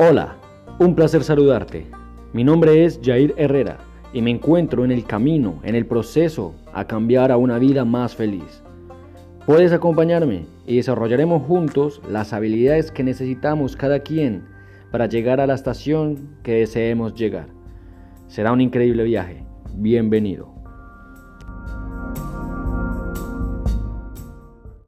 Hola, un placer saludarte. Mi nombre es Jair Herrera y me encuentro en el camino, en el proceso a cambiar a una vida más feliz. Puedes acompañarme y desarrollaremos juntos las habilidades que necesitamos cada quien para llegar a la estación que deseemos llegar. Será un increíble viaje. Bienvenido.